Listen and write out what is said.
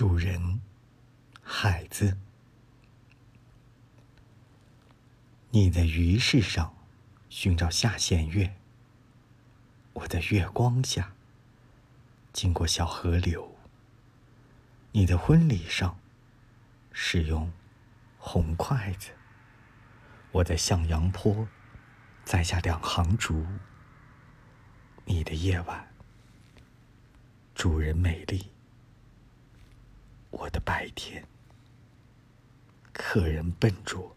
主人，孩子，你在鱼市上寻找下弦月，我在月光下经过小河流。你的婚礼上使用红筷子，我在向阳坡栽下两行竹。你的夜晚，主人美丽。白天，客人笨拙。